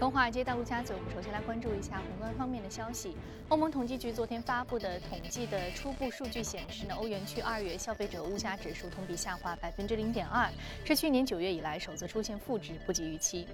从华尔街到陆家嘴，我们首先来关注一下宏观方面的消息。欧盟统计局昨天发布的统计的初步数据显示，呢，欧元区二月消费者物价指数同比下滑百分之零点二，是去年九月以来首次出现负值，不及预期。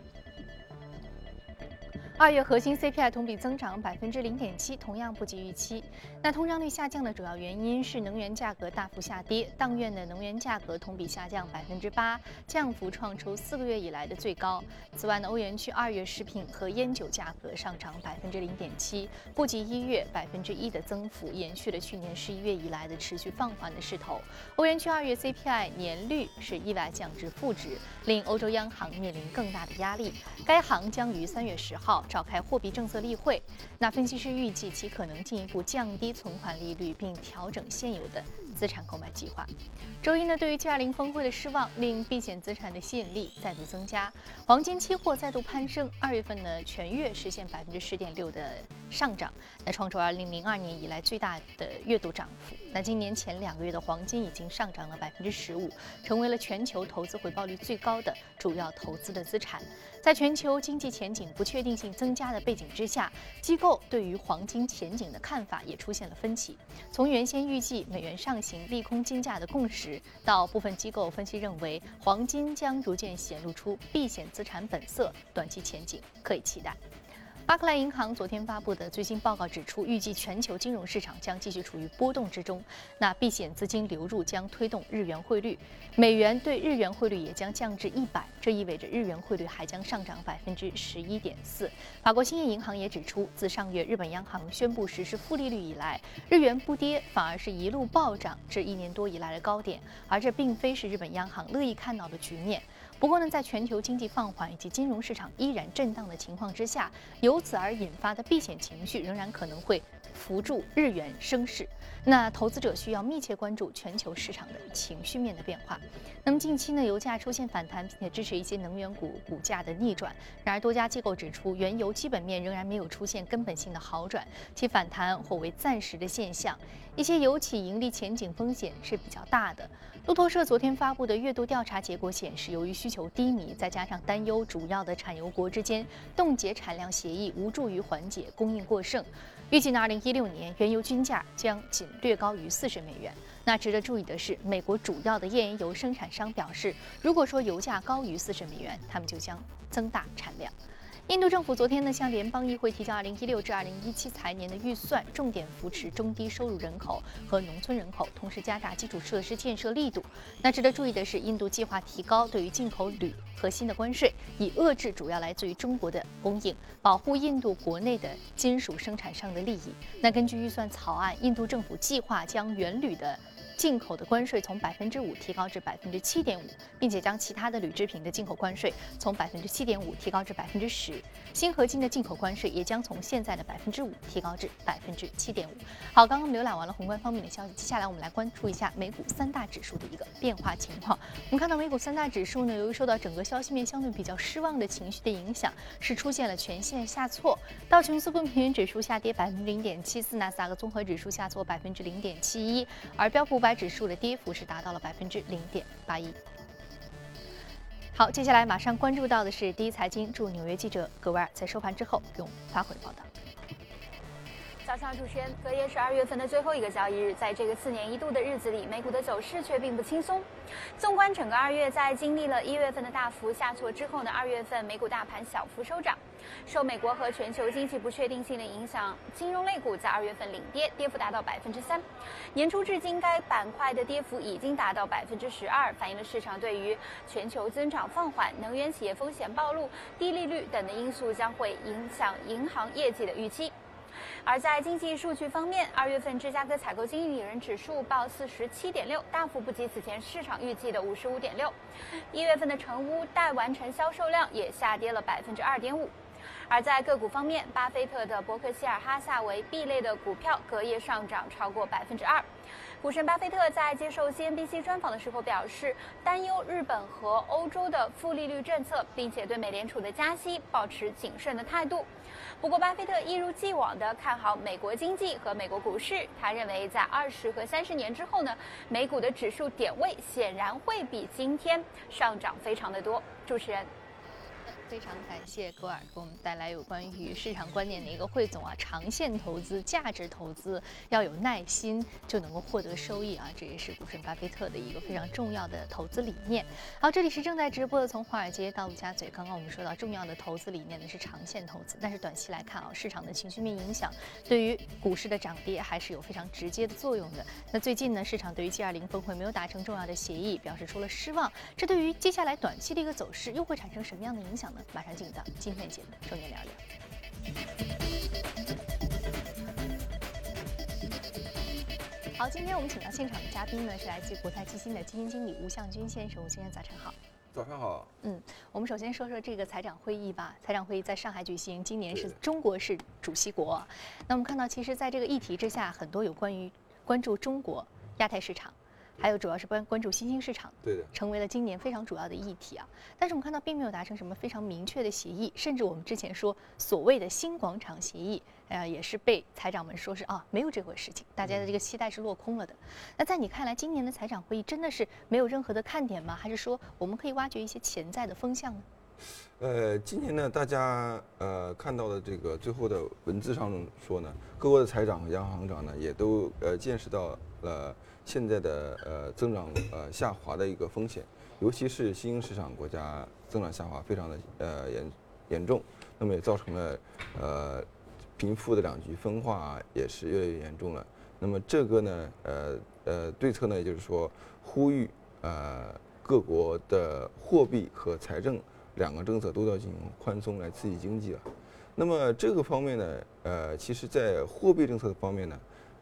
二月核心 CPI 同比增长百分之零点七，同样不及预期。那通胀率下降的主要原因是能源价格大幅下跌，当月的能源价格同比下降百分之八，降幅创出四个月以来的最高。此外呢，欧元区二月食品和烟酒价格上涨百分之零点七，不及一月百分之一的增幅，延续了去年十一月以来的持续放缓的势头。欧元区二月 CPI 年率是意外降至负值，令欧洲央行面临更大的压力。该行将于三月十号。召开货币政策例会，那分析师预计其可能进一步降低存款利率，并调整现有的资产购买计划。周一呢，对于 G20 峰会的失望，令避险资产的吸引力再度增加，黄金期货再度攀升，二月份呢全月实现百分之十点六的上涨，那创出二零零二年以来最大的月度涨幅。那今年前两个月的黄金已经上涨了百分之十五，成为了全球投资回报率最高的主要投资的资产。在全球经济前景不确定性增加的背景之下，机构对于黄金前景的看法也出现了分歧。从原先预计美元上行利空金价的共识，到部分机构分析认为黄金将逐渐显露出避险资产本色，短期前景可以期待。巴克莱银行昨天发布的最新报告指出，预计全球金融市场将继续处于波动之中。那避险资金流入将推动日元汇率，美元对日元汇率也将降至一百，这意味着日元汇率还将上涨百分之十一点四。法国兴业银行也指出，自上月日本央行宣布实施负利率以来，日元不跌，反而是一路暴涨至一年多以来的高点，而这并非是日本央行乐意看到的局面。不过呢，在全球经济放缓以及金融市场依然震荡的情况之下，由此而引发的避险情绪仍然可能会扶助日元升势。那投资者需要密切关注全球市场的情绪面的变化。那么近期呢，油价出现反弹，并且支持一些能源股股价的逆转。然而，多家机构指出，原油基本面仍然没有出现根本性的好转，其反弹或为暂时的现象。一些油企盈利前景风险是比较大的。路透社昨天发布的月度调查结果显示，由于需求低迷，再加上担忧主要的产油国之间冻结产量协议无助于缓解供应过剩，预计呢，二零一六年原油均价将仅略高于四十美元。那值得注意的是，美国主要的页岩油生产商表示，如果说油价高于四十美元，他们就将增大产量。印度政府昨天呢向联邦议会提交2016至2017财年的预算，重点扶持中低收入人口和农村人口，同时加大基础设施建设力度。那值得注意的是，印度计划提高对于进口铝和锌的关税，以遏制主要来自于中国的供应，保护印度国内的金属生产商的利益。那根据预算草案，印度政府计划将原铝的。进口的关税从百分之五提高至百分之七点五，并且将其他的铝制品的进口关税从百分之七点五提高至百分之十，锌合金的进口关税也将从现在的百分之五提高至百分之七点五。好，刚刚浏览完了宏观方面的消息，接下来我们来关注一下美股三大指数的一个变化情况。我们看到美股三大指数呢，由于受到整个消息面相对比较失望的情绪的影响，是出现了全线下挫。道琼斯工平均指数下跌百分之零点七四，纳斯达克综合指数下挫百分之零点七一，而标普。指数的跌幅是达到了百分之零点八一。好，接下来马上关注到的是第一财经驻纽约记者葛维尔在收盘之后给我们发回报道。早上，主持人，隔夜是二月份的最后一个交易日，在这个四年一度的日子里，美股的走势却并不轻松。纵观整个二月，在经历了一月份的大幅下挫之后呢，二月份美股大盘小幅收涨。受美国和全球经济不确定性的影响，金融类股在二月份领跌，跌幅达到百分之三。年初至今，该板块的跌幅已经达到百分之十二，反映了市场对于全球增长放缓、能源企业风险暴露、低利率等的因素将会影响银行业绩的预期。而在经济数据方面，二月份芝加哥采购经理人指数报四十七点六，大幅不及此前市场预计的五十五点六。一月份的成屋待完成销售量也下跌了百分之二点五。而在个股方面，巴菲特的伯克希尔哈萨维 B 类的股票隔夜上涨超过百分之二。股神巴菲特在接受 CNBC 专访的时候表示，担忧日本和欧洲的负利率政策，并且对美联储的加息保持谨慎的态度。不过，巴菲特一如既往地看好美国经济和美国股市。他认为，在二十和三十年之后呢，美股的指数点位显然会比今天上涨非常的多。主持人。非常感谢戈尔给我们带来有关于市场观念的一个汇总啊，长线投资、价值投资要有耐心就能够获得收益啊，这也是股神巴菲特的一个非常重要的投资理念。好，这里是正在直播的从华尔街到陆家嘴。刚刚我们说到重要的投资理念呢是长线投资，但是短期来看啊，市场的情绪面影响对于股市的涨跌还是有非常直接的作用的。那最近呢，市场对于 G20 峰会没有达成重要的协议表示出了失望，这对于接下来短期的一个走势又会产生什么样的影响呢？马上进入到今天的节目，重点聊聊。好，今天我们请到现场的嘉宾呢是来自国泰基金的基金经理吴向军先生，吴先生早晨好。早上好。嗯，我们首先说说这个财长会议吧。财长会议在上海举行，今年是中国是主席国。那我们看到，其实在这个议题之下，很多有关于关注中国、亚太市场。还有主要是关关注新兴市场，对的，成为了今年非常主要的议题啊。但是我们看到并没有达成什么非常明确的协议，甚至我们之前说所谓的新广场协议，呃，也是被财长们说是啊没有这回事情，大家的这个期待是落空了的。那在你看来，今年的财长会议真的是没有任何的看点吗？还是说我们可以挖掘一些潜在的风向呢？呃，今年呢，大家呃看到的这个最后的文字上说呢，各国的财长和央行长呢也都呃见识到了。现在的呃增长呃下滑的一个风险，尤其是新兴市场国家增长下滑非常的呃严严重，那么也造成了呃贫富的两极分化也是越来越严重了。那么这个呢呃呃对策呢，也就是说呼吁呃各国的货币和财政两个政策都要进行宽松来刺激经济了。那么这个方面呢呃其实在货币政策的方面呢。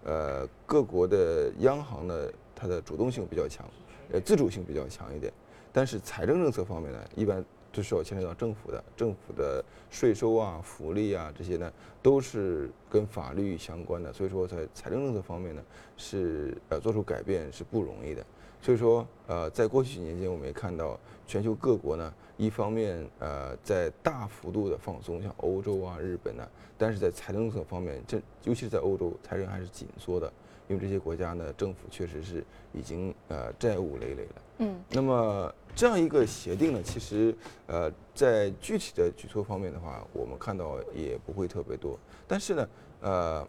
呃，各国的央行呢，它的主动性比较强，呃，自主性比较强一点。但是财政政策方面呢，一般都是要牵扯到政府的，政府的税收啊、福利啊这些呢，都是跟法律相关的。所以说，在财政政策方面呢，是呃做出改变是不容易的。所以说，呃，在过去几年间，我们也看到全球各国呢，一方面呃在大幅度的放松，像欧洲啊、日本呢，但是在财政政策方面，这尤其是在欧洲，财政还是紧缩的，因为这些国家呢，政府确实是已经呃债务累累了。嗯。那么这样一个协定呢，其实呃在具体的举措方面的话，我们看到也不会特别多。但是呢，呃。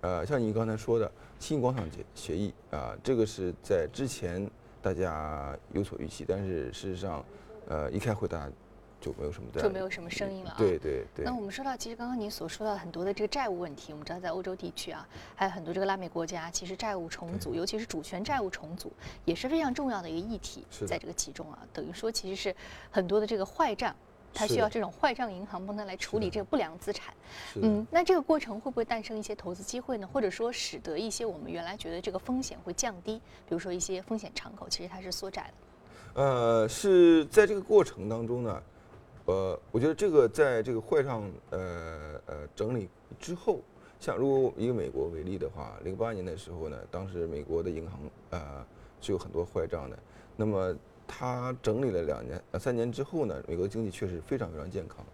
呃，像您刚才说的新广场协协议啊，这个是在之前大家有所预期，但是事实上，呃，一开会大家就没有什么就没有什么声音了。对对对。那我们说到，其实刚刚你所说到很多的这个债务问题，我们知道在欧洲地区啊，还有很多这个拉美国家，其实债务重组，尤其是主权债务重组，也是非常重要的一个议题，在这个其中啊，等于说其实是很多的这个坏账。它需要这种坏账银行帮他来处理这个不良资产，嗯，那这个过程会不会诞生一些投资机会呢？或者说使得一些我们原来觉得这个风险会降低，比如说一些风险敞口，其实它是缩窄了。呃，是在这个过程当中呢，呃，我觉得这个在这个坏账呃呃整理之后，像如果以美国为例的话，零八年的时候呢，当时美国的银行呃是有很多坏账的，那么。他整理了两年、呃三年之后呢，美国经济确实非常非常健康，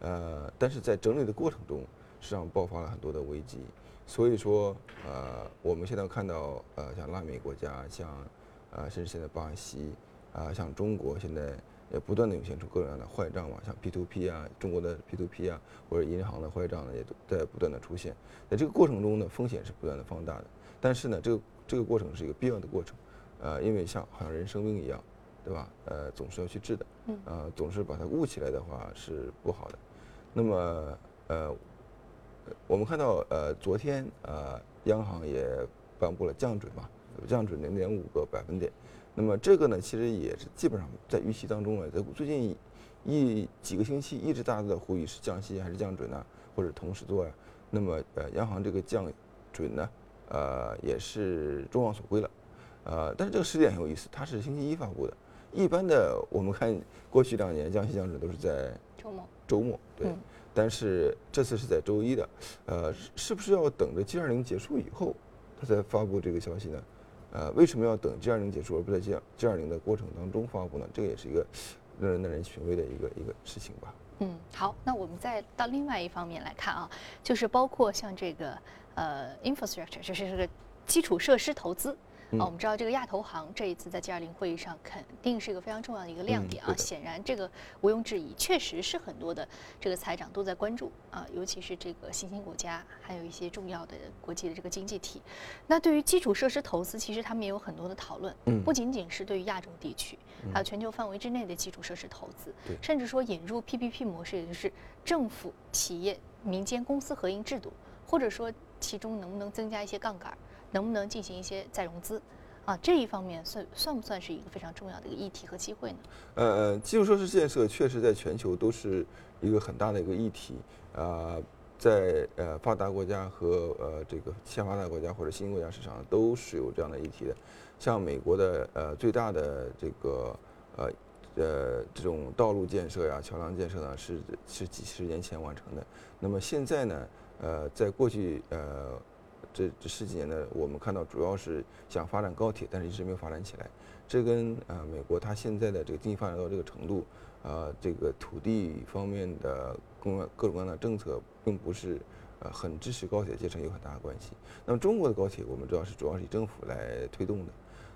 呃，但是在整理的过程中，实际上爆发了很多的危机，所以说，呃，我们现在看到，呃，像拉美国家，像，呃，甚至现在巴西，啊，像中国现在也不断的涌现出各种各样的坏账嘛，像 P2P 啊，中国的 P2P 啊，或者银行的坏账呢，也都在不断的出现，在这个过程中呢，风险是不断的放大的，但是呢，这个这个过程是一个必要的过程，呃，因为像好像人生病一样。对吧？呃，总是要去治的，呃，总是把它捂起来的话是不好的。那么，呃，我们看到，呃，昨天，呃，央行也颁布了降准嘛，降准零点五个百分点。那么这个呢，其实也是基本上在预期当中了。在最近一几个星期，一直大家都在呼吁是降息还是降准呢，或者同时做呀？那么，呃，央行这个降准呢，呃，也是众望所归了。呃，但是这个时点很有意思，它是星期一发布的。一般的，我们看过去两年降息降准都是在周末，周末对，但是这次是在周一的，呃，是不是要等着 G 二零结束以后，他才发布这个消息呢？呃，为什么要等 G 二零结束而不在 G G 二零的过程当中发布呢？这个也是一个让人耐人寻味的一个一个事情吧。嗯，好，那我们再到另外一方面来看啊，就是包括像这个呃 infrastructure，就是这个基础设施投资。啊，我们知道这个亚投行这一次在 G20 会议上肯定是一个非常重要的一个亮点啊。显然，这个毋庸置疑，确实是很多的这个财长都在关注啊，尤其是这个新兴国家，还有一些重要的国际的这个经济体。那对于基础设施投资，其实他们也有很多的讨论，不仅仅是对于亚洲地区，还有全球范围之内的基础设施投资，甚至说引入 PPP 模式，也就是政府、企业、民间公司合营制度，或者说其中能不能增加一些杠杆。能不能进行一些再融资，啊，这一方面算算不算是一个非常重要的一个议题和机会呢？呃，基础设施建设确实在全球都是一个很大的一个议题，啊，在呃发达国家和呃这个欠发达国家或者新兴国家市场都是有这样的议题的。像美国的呃最大的这个呃呃这种道路建设呀、桥梁建设呢，是是几十年前完成的。那么现在呢，呃，在过去呃。这这十几年呢，我们看到主要是想发展高铁，但是一直没有发展起来。这跟呃美国它现在的这个经济发展到这个程度，呃这个土地方面的各各种各样的政策，并不是呃很支持高铁建成有很大的关系。那么中国的高铁，我们知道是主要是以政府来推动的。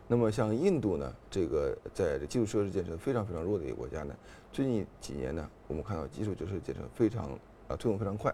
那么像印度呢，这个在基础设施建设非常非常弱的一个国家呢，最近几年呢，我们看到基础设施建设非常啊推动非常快。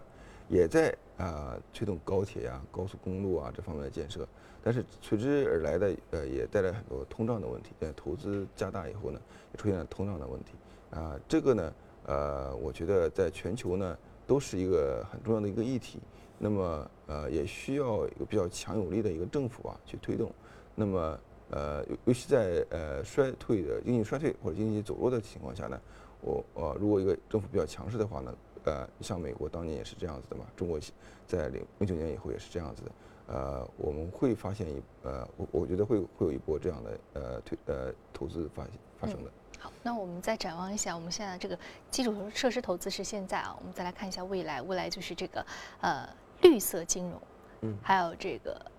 也在啊推动高铁呀、高速公路啊这方面的建设，但是随之而来的呃也带来很多通胀的问题。在投资加大以后呢，也出现了通胀的问题。啊，这个呢，呃，我觉得在全球呢都是一个很重要的一个议题。那么呃也需要一个比较强有力的一个政府啊去推动。那么呃尤尤其在呃衰退的经济衰退或者经济走弱的情况下呢，我呃如果一个政府比较强势的话呢。呃，像美国当年也是这样子的嘛，中国在零零九年以后也是这样子的。呃，我们会发现一呃，我我觉得会会有一波这样的呃推呃投资发发生的。好，那我们再展望一下，我们现在这个基础设施投资是现在啊，我们再来看一下未来，未来就是这个呃绿色金融，嗯，还有这个。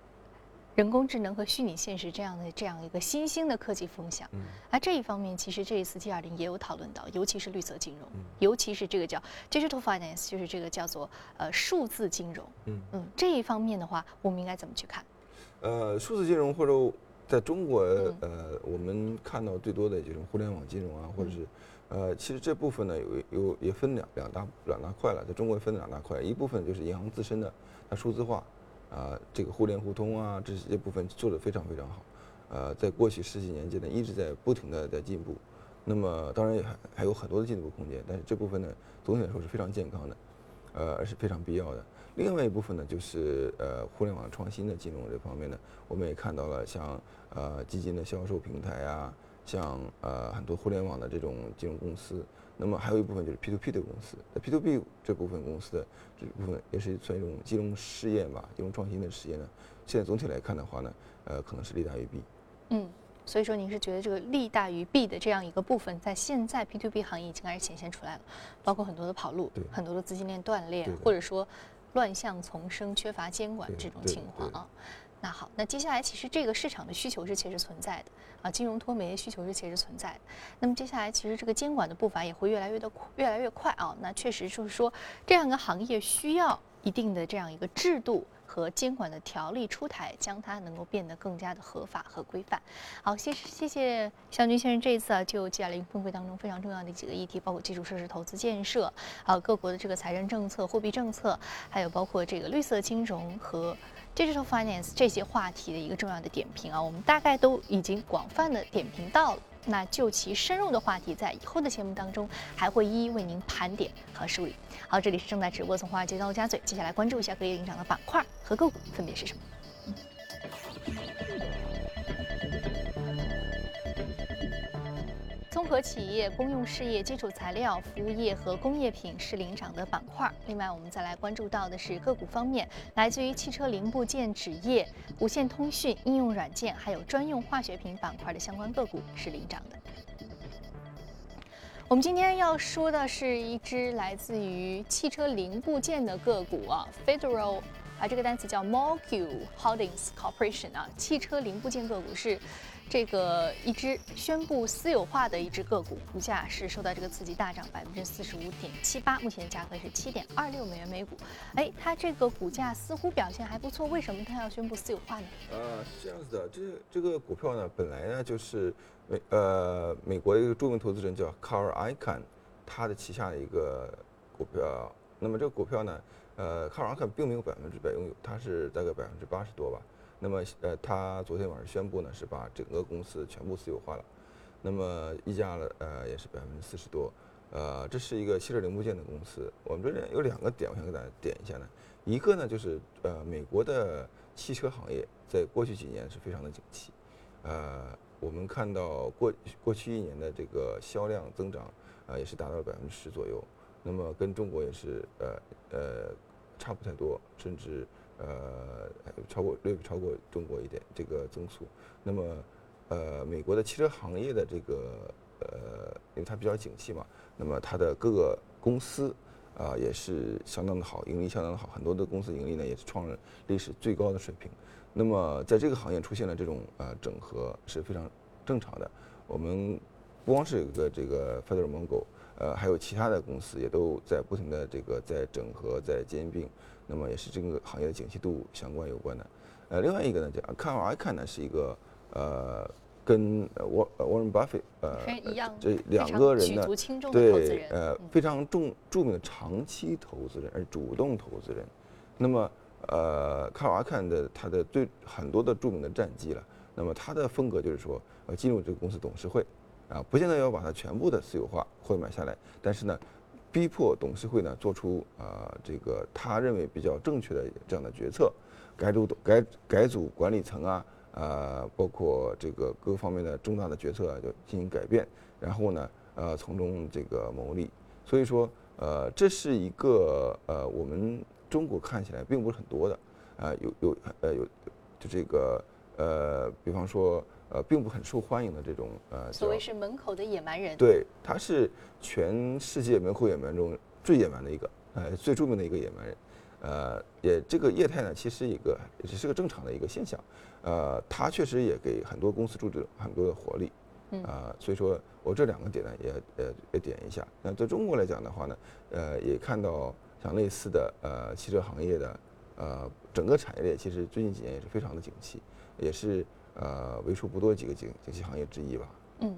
人工智能和虚拟现实这样的这样一个新兴的科技风向，而这一方面其实这一次 G 二零也有讨论到，尤其是绿色金融，尤其是这个叫 digital finance，就是这个叫做呃数字金融。嗯嗯，这一方面的话，我们应该怎么去看？呃，数字金融或者在中国呃，我们看到最多的这种互联网金融啊，或者是呃，其实这部分呢有有也分两两大两大块了，在中国分两大块，一部分就是银行自身的它数字化。啊，这个互联互通啊，这些部分做得非常非常好，呃，在过去十几年间呢，一直在不停的在进步。那么当然也还还有很多的进步空间，但是这部分呢，总体来说是非常健康的，呃，而是非常必要的。另外一部分呢，就是呃，互联网创新的金融这方面呢，我们也看到了像呃基金的销售平台啊，像呃很多互联网的这种金融公司。那么还有一部分就是 P to P 的公司，那 P to P 这部分公司的这部分也是算一种金融试验吧，金融创新的试验呢。现在总体来看的话呢，呃，可能是利大于弊。嗯，所以说您是觉得这个利大于弊的这样一个部分，在现在 P to P 行业已经开始显现出来了，包括很多的跑路，很多的资金链断裂，或者说乱象丛生、缺乏监管这种情况啊。那好，那接下来其实这个市场的需求是确实存在的啊，金融脱媒需求是确实存在的。那么接下来其实这个监管的步伐也会越来越的越来越快啊。那确实就是说，这样一个行业需要一定的这样一个制度和监管的条例出台，将它能够变得更加的合法和规范。好，谢谢谢向军先生这一次啊，就 G20 峰会当中非常重要的几个议题，包括基础设施投资建设，还有各国的这个财政政策、货币政策，还有包括这个绿色金融和。Digital finance 这些话题的一个重要的点评啊，我们大概都已经广泛的点评到了。那就其深入的话题，在以后的节目当中还会一一为您盘点和梳理。好，这里是正在直播从华尔街到陆家嘴，接下来关注一下各业领涨的板块和个股分别是什么。综合企业、公用事业、基础材料、服务业和工业品是领涨的板块。另外，我们再来关注到的是个股方面，来自于汽车零部件、纸业、无线通讯、应用软件，还有专用化学品板块的相关个股是领涨的。我们今天要说的是一只来自于汽车零部件的个股啊，Federal 啊，这个单词叫 m o l c u l Holdings Corporation 啊，汽车零部件个股是。这个一只宣布私有化的一只个股，股价是受到这个刺激大涨百分之四十五点七八，目前价格是七点二六美元每股。哎，它这个股价似乎表现还不错，为什么它要宣布私有化呢？呃，是这样子的，这这个股票呢，本来呢就是美呃美国一个著名投资人叫 Carl Icahn，他的旗下的一个股票。那么这个股票呢，呃，Carl Icahn 并没有百分之百拥有，他是大概百分之八十多吧。那么呃，他昨天晚上宣布呢，是把整个公司全部私有化了。那么溢价了呃也是百分之四十多。呃，这是一个汽车零部件的公司。我们这里有两个点，我想给大家点一下呢。一个呢就是呃美国的汽车行业在过去几年是非常的景气。呃，我们看到过过去一年的这个销量增长啊也是达到了百分之十左右。那么跟中国也是呃呃差不太多，甚至。呃，超过略超过中国一点这个增速。那么，呃，美国的汽车行业的这个呃，因为它比较景气嘛，那么它的各个公司啊也是相当的好，盈利相当的好，很多的公司盈利呢也是创了历史最高的水平。那么在这个行业出现了这种呃整合是非常正常的。我们不光是有个这个 Federal Mogul，呃，还有其他的公司也都在不停的这个在整合，在兼并。那么也是这个行业的景气度相关有关的，呃，另外一个呢，叫看尔 Icahn 呢是一个呃跟沃沃伦巴菲呃这两个人呢对呃非常重著名的长期投资人，而主动投资人。那么呃看尔 Icahn 的他的最很多的著名的战绩了，那么他的风格就是说呃进入这个公司董事会啊，不见得要把它全部的私有化或者买下来，但是呢。逼迫董事会呢做出啊这个他认为比较正确的这样的决策，改组改改组管理层啊啊包括这个各方面的重大的决策啊就进行改变，然后呢呃从中这个牟利，所以说呃这是一个呃我们中国看起来并不是很多的。啊有有呃有就这个呃比方说。呃，并不很受欢迎的这种呃，所谓是门口的野蛮人。对，他是全世界门口野蛮中最野蛮的一个，呃，最著名的一个野蛮人。呃，也这个业态呢，其实一个也是个正常的一个现象。呃，他确实也给很多公司注入很多的活力。嗯。啊，所以说我这两个点呢，也呃也点一下。那在中国来讲的话呢，呃，也看到像类似的呃汽车行业的呃整个产业链，其实最近几年也是非常的景气，也是。呃，为数不多几个景景气行业之一吧。嗯，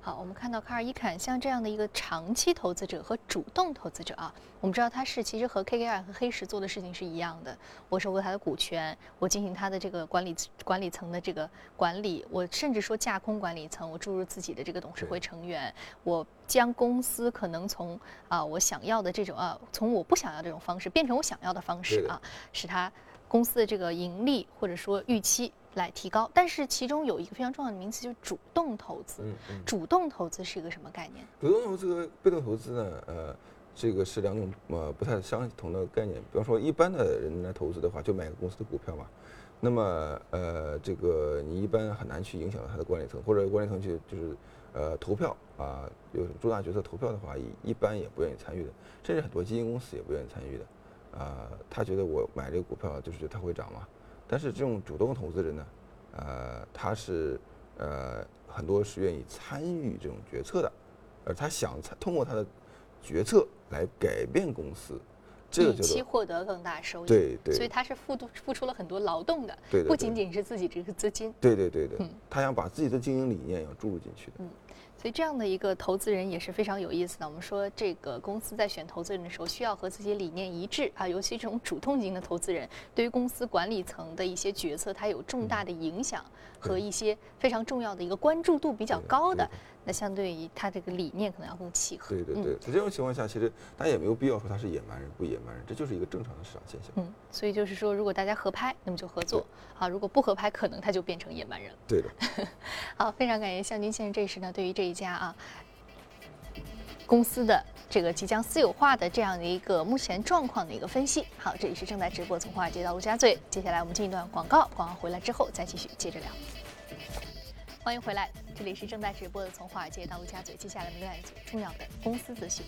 好，我们看到卡尔伊坎像这样的一个长期投资者和主动投资者啊，我们知道他是其实和 KKR 和黑石做的事情是一样的。我收购他的股权，我进行他的这个管理管理层的这个管理，我甚至说架空管理层，我注入自己的这个董事会成员，我将公司可能从啊我想要的这种啊，从我不想要这种方式变成我想要的方式啊，使他公司的这个盈利或者说预期。来提高，但是其中有一个非常重要的名词，就是主动投资。嗯嗯，主动投资是一个什么概念？主动投资和被动投资呢？呃，这个是两种呃不太相同的概念。比方说，一般的人来投资的话，就买个公司的股票嘛。那么，呃，这个你一般很难去影响到他的管理层，或者管理层去就是呃投票啊，有重大决策投票的话，一一般也不愿意参与的，甚至很多基金公司也不愿意参与的。啊，他觉得我买这个股票就是觉得它会涨嘛。但是这种主动投资人呢，呃，他是呃很多是愿意参与这种决策的，而他想通过他的决策来改变公司，这个就期获得更大收益。对对。所以他是付付付出了很多劳动的，对不仅仅是自己这个资金。对对对对。嗯。他想把自己的经营理念要注入进去的。嗯。所以这样的一个投资人也是非常有意思的。我们说，这个公司在选投资人的时候，需要和自己理念一致啊。尤其这种主动型的投资人，对于公司管理层的一些决策，它有重大的影响和一些非常重要的一个关注度比较高的。那相对于他这个理念可能要更契合。对对对，在这种情况下，其实大家也没有必要说他是野蛮人不野蛮人，这就是一个正常的市场现象。嗯，所以就是说，如果大家合拍，那么就合作啊；如果不合拍，可能他就变成野蛮人了。对的。好，非常感谢向军先生这时呢对于这一家啊公司的这个即将私有化的这样的一个目前状况的一个分析。好，这里是正在直播从华尔街到陆家嘴，接下来我们进一段广告，广告回来之后再继续接着聊。欢迎回来，这里是正在直播的《从华尔街到陆家嘴》。接下来我们来一组重要的公司资讯。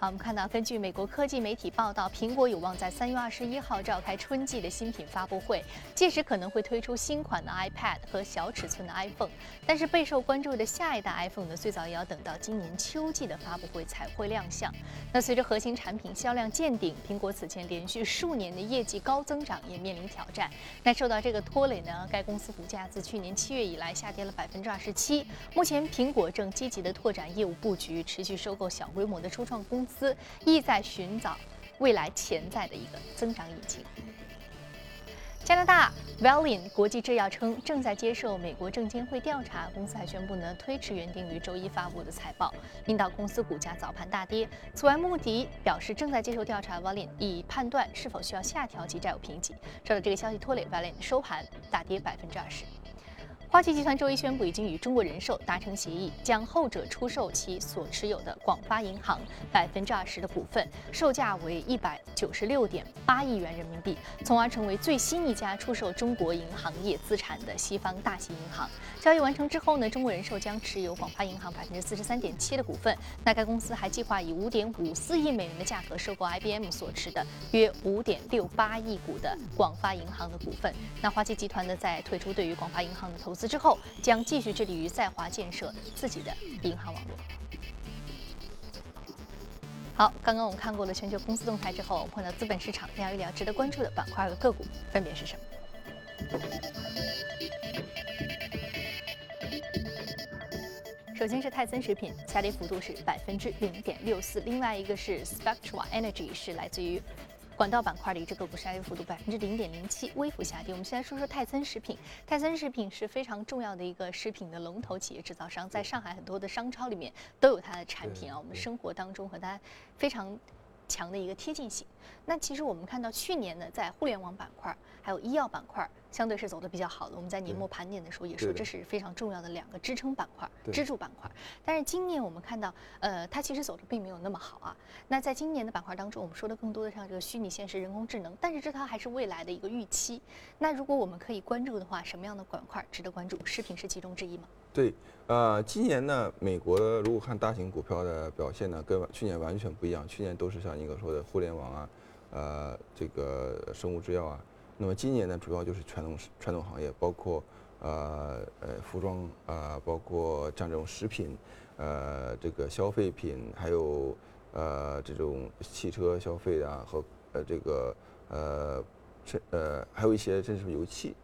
好，我们看到，根据美国科技媒体报道，苹果有望在三月二十一号召开春季的新品发布会，届时可能会推出新款的 iPad 和小尺寸的 iPhone。但是备受关注的下一代 iPhone 呢，最早也要等到今年秋季的发布会才会亮相。那随着核心产品销量见顶，苹果此前连续数年的业绩高增长也面临挑战。那受到这个拖累呢，该公司股价自去年七月以来下跌了百分之二十七。目前苹果正积极的拓展业务布局，持续收购小规模的初创公。司意在寻找未来潜在的一个增长引擎。加拿大 Valeant 国际制药称正在接受美国证监会调查，公司还宣布呢推迟原定于周一发布的财报，令到公司股价早盘大跌。此外，穆迪表示正在接受调查 Valeant，以判断是否需要下调其债务评级。受到这个消息拖累，Valeant 收盘大跌百分之二十。花旗集团周一宣布，已经与中国人寿达成协议，将后者出售其所持有的广发银行百分之二十的股份，售价为一百九十六点八亿元人民币，从而成为最新一家出售中国银行业资产的西方大型银行。交易完成之后呢，中国人寿将持有广发银行百分之四十三点七的股份。那该公司还计划以五点五四亿美元的价格收购 IBM 所持的约五点六八亿股的广发银行的股份。那花旗集团呢，在退出对于广发银行的投资。此之后将继续致力于在华建设自己的银行网络。好，刚刚我们看过了全球公司动态之后，我们碰到资本市场聊一聊值得关注的板块和个股分别是什么？首先是泰森食品，下跌幅度是百分之零点六四，另外一个是 Spectra Energy，是来自于。管道板块的一只个股下跌幅度百分之零点零七，微幅下跌。我们先来说说泰森食品。泰森食品是非常重要的一个食品的龙头企业制造商，在上海很多的商超里面都有它的产品啊。我们生活当中和它非常强的一个贴近性。那其实我们看到去年呢，在互联网板块还有医药板块。相对是走的比较好的，我们在年末盘点的时候也说这是非常重要的两个支撑板块、支柱板块。但是今年我们看到，呃，它其实走的并没有那么好啊。那在今年的板块当中，我们说的更多的像这个虚拟现实、人工智能，但是这它还是未来的一个预期。那如果我们可以关注的话，什么样的板块值得关注？食品是其中之一吗？对，呃，今年呢，美国如果看大型股票的表现呢，跟去年完全不一样。去年都是像一个说的互联网啊，呃，这个生物制药啊。那么今年呢，主要就是传统传统行业，包括呃呃服装啊，包括像这种食品，呃这个消费品，还有呃这种汽车消费啊和呃这个呃甚呃还有一些甚至是油气，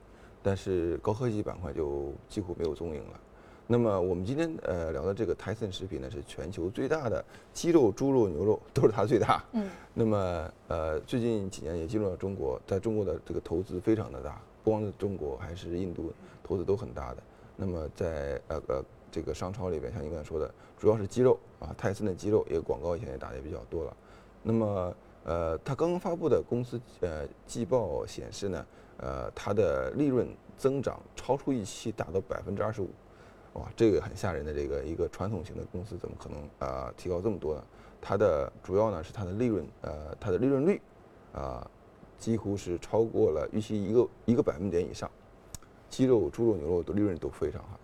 但是高科技板块就几乎没有踪影了。那么我们今天呃聊的这个泰森食品呢，是全球最大的鸡肉、猪肉、牛肉都是它最大。嗯。那么呃最近几年也进入了中国，在中国的这个投资非常的大，不光是中国，还是印度投资都很大的。那么在呃呃这个商超里边，像您刚才说的，主要是鸡肉啊，泰森的鸡肉，也广告以前也打的也比较多了。那么呃，它刚刚发布的公司呃季报显示呢，呃它的利润增长超出预期，达到百分之二十五。哇，这个很吓人的，这个一个传统型的公司怎么可能啊提高这么多呢？它的主要呢是它的利润，呃，它的利润率，啊，几乎是超过了预期一个一个百分点以上。鸡肉、猪肉、牛肉的利润都非常好。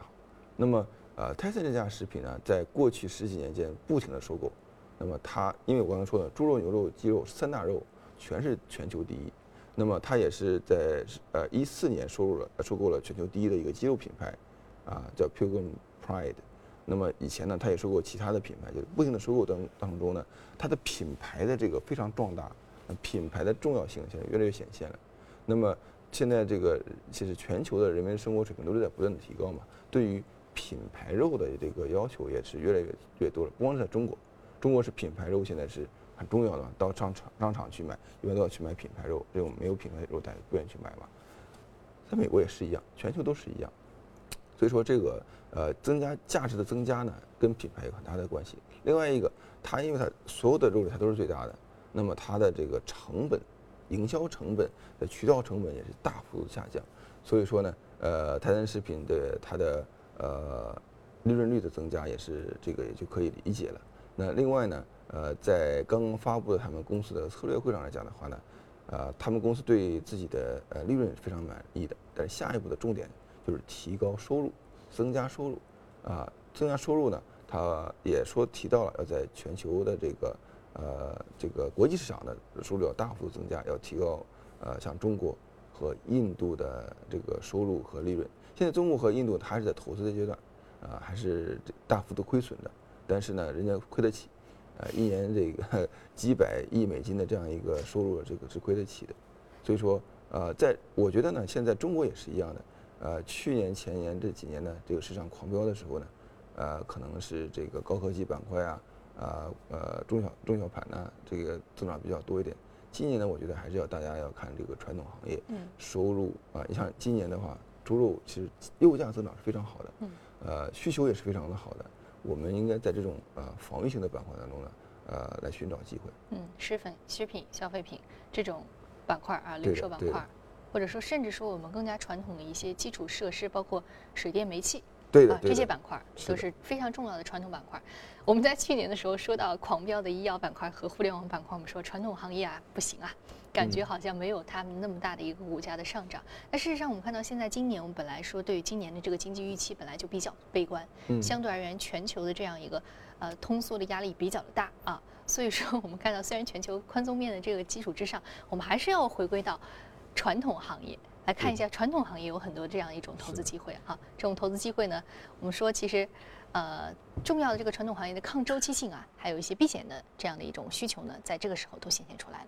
那么，呃，泰森这家食品呢，在过去十几年间不停的收购。那么它，因为我刚才说的猪肉、牛肉、鸡肉三大肉全是全球第一。那么它也是在呃一四年收入了收购了全球第一的一个鸡肉品牌。啊，叫 Pilgrim Pride，那么以前呢，他也收购其他的品牌，就是不停的收购当当中呢，它的品牌的这个非常壮大，品牌的重要性现在越来越显现了。那么现在这个其实全球的人民生活水平都是在不断的提高嘛，对于品牌肉的这个要求也是越来越越多了。不光是在中国，中国是品牌肉现在是很重要的嘛，到商场商场去买，一般都要去买品牌肉，这种没有品牌肉大家不愿意去买嘛。在美国也是一样，全球都是一样。所以说这个呃增加价值的增加呢，跟品牌有很大的关系。另外一个，它因为它所有的肉类它都是最大的，那么它的这个成本、营销成本的渠道成本也是大幅度下降。所以说呢，呃，泰森食品的它的呃利润率的增加也是这个也就可以理解了。那另外呢，呃，在刚刚发布的他们公司的策略会上来讲的话呢，呃，他们公司对自己的呃利润非常满意的，但是下一步的重点。就是提高收入，增加收入，啊，增加收入呢，他也说提到了要在全球的这个呃这个国际市场的收入要大幅度增加，要提高呃像中国和印度的这个收入和利润。现在中国和印度还是在投资的阶段，啊还是大幅度亏损的，但是呢人家亏得起，呃一年这个 几百亿美金的这样一个收入，这个是亏得起的。所以说呃在我觉得呢，现在中国也是一样的。呃，去年前年这几年呢，这个市场狂飙的时候呢，呃，可能是这个高科技板块啊，啊呃中小中小盘呢，这个增长比较多一点。今年呢，我觉得还是要大家要看这个传统行业，嗯，收入啊，你像今年的话，猪肉其实肉价增长是非常好的，嗯，呃，需求也是非常的好的。我们应该在这种呃防御性的板块当中呢，呃，来寻找机会。嗯，食粉、食品、消费品这种板块啊，零售板块。或者说，甚至说我们更加传统的一些基础设施，包括水电煤气，对的，这些板块都是非常重要的传统板块。我们在去年的时候说到狂飙的医药板块和互联网板块，我们说传统行业啊不行啊，感觉好像没有他们那么大的一个股价的上涨。那事实上，我们看到现在今年，我们本来说对于今年的这个经济预期本来就比较悲观，相对而言，全球的这样一个呃通缩的压力比较的大啊，所以说我们看到虽然全球宽松面的这个基础之上，我们还是要回归到。传统行业来看一下，传统行业有很多这样一种投资机会哈。这种投资机会呢，我们说其实，呃，重要的这个传统行业的抗周期性啊，还有一些避险的这样的一种需求呢，在这个时候都显现出来了。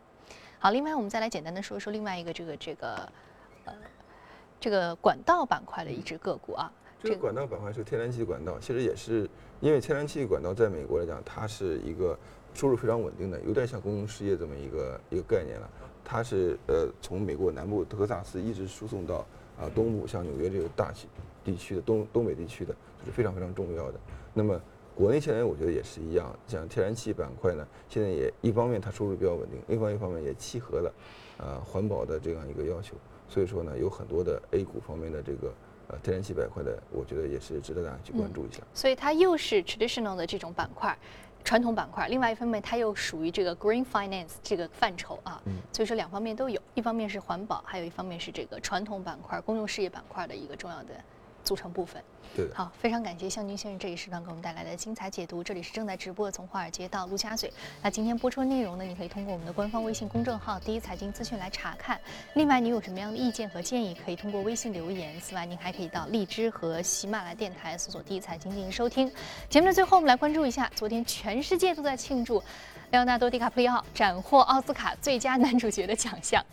好，另外我们再来简单的说一说另外一个这个这个呃这个管道板块的一只个股啊。这个管道板块是天然气管道，其实也是因为天然气管道在美国来讲，它是一个收入非常稳定的，有点像公用事业这么一个一个概念了。它是呃从美国南部德克萨斯一直输送到啊东部，像纽约这个大区地区的东东北地区的，这是非常非常重要的。那么国内现在我觉得也是一样，像天然气板块呢，现在也一方面它收入比较稳定，另外一方面也契合了呃环保的这样一个要求。所以说呢，有很多的 A 股方面的这个呃天然气板块的，我觉得也是值得大家去关注一下。所以它又是 traditional 的这种板块。传统板块，另外一方面它又属于这个 green finance 这个范畴啊，所以说两方面都有，一方面是环保，还有一方面是这个传统板块、公用事业板块的一个重要的。组成部分，对，好，非常感谢向军先生这一时段给我们带来的精彩解读。这里是正在直播的从华尔街到陆家嘴。那今天播出的内容呢，你可以通过我们的官方微信公众号“第一财经资讯”来查看。另外，你有什么样的意见和建议，可以通过微信留言。此外，您还可以到荔枝和喜马拉雅电台搜索“第一财经”进行收听。节目的最后，我们来关注一下，昨天全世界都在庆祝莱昂纳多·迪卡普里奥斩获奥斯卡最佳男主角的奖项。